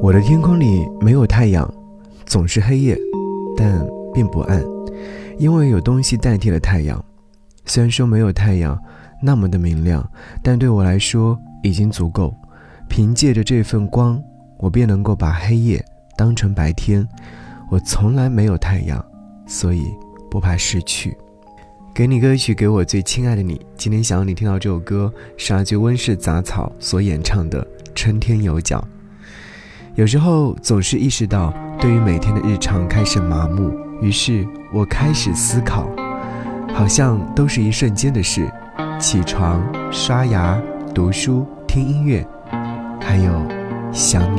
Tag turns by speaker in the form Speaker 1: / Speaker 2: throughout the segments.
Speaker 1: 我的天空里没有太阳，总是黑夜，但并不暗，因为有东西代替了太阳。虽然说没有太阳那么的明亮，但对我来说已经足够。凭借着这份光，我便能够把黑夜当成白天。我从来没有太阳，所以不怕失去。给你歌曲，给我最亲爱的你。今天想要你听到这首歌，是阿杰温室杂草所演唱的《春天有脚》。有时候总是意识到，对于每天的日常开始麻木，于是我开始思考，好像都是一瞬间的事。起床、刷牙、读书、听音乐，还有想你。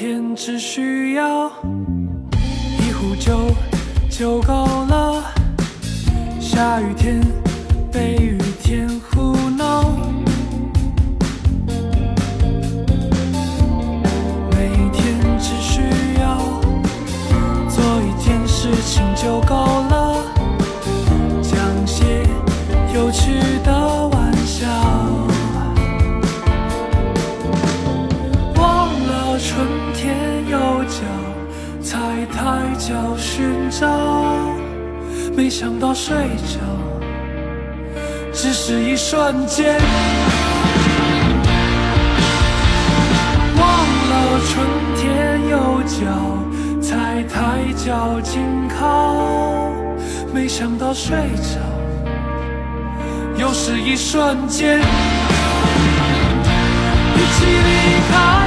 Speaker 2: 天只需要一壶酒就够了。下雨天，被雨天胡闹。每天只需要做一件事情就够抬脚寻找，没想到睡着，只是一瞬间。忘了春天有脚，才抬脚紧靠，没想到睡着，又是一瞬间。一起离开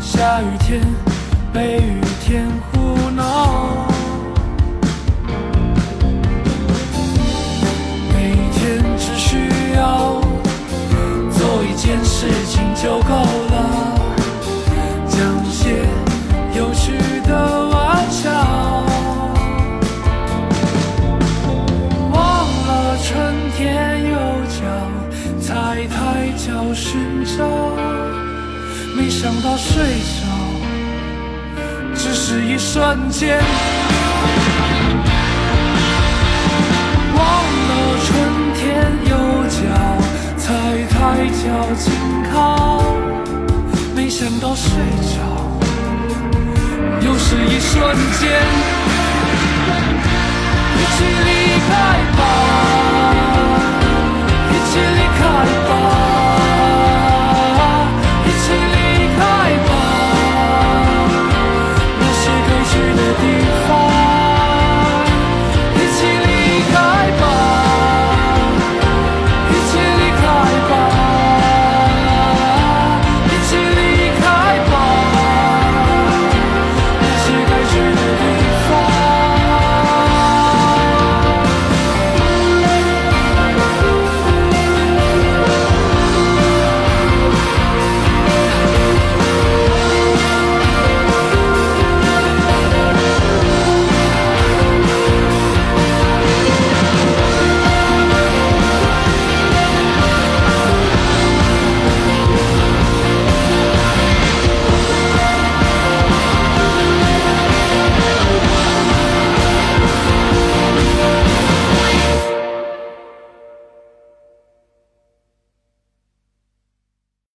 Speaker 2: 下雨天，被雨天抬抬脚寻找，没想到睡着，只是一瞬间。忘了春天有脚，踩抬脚紧靠，没想到睡着，又是一瞬间。一起离开。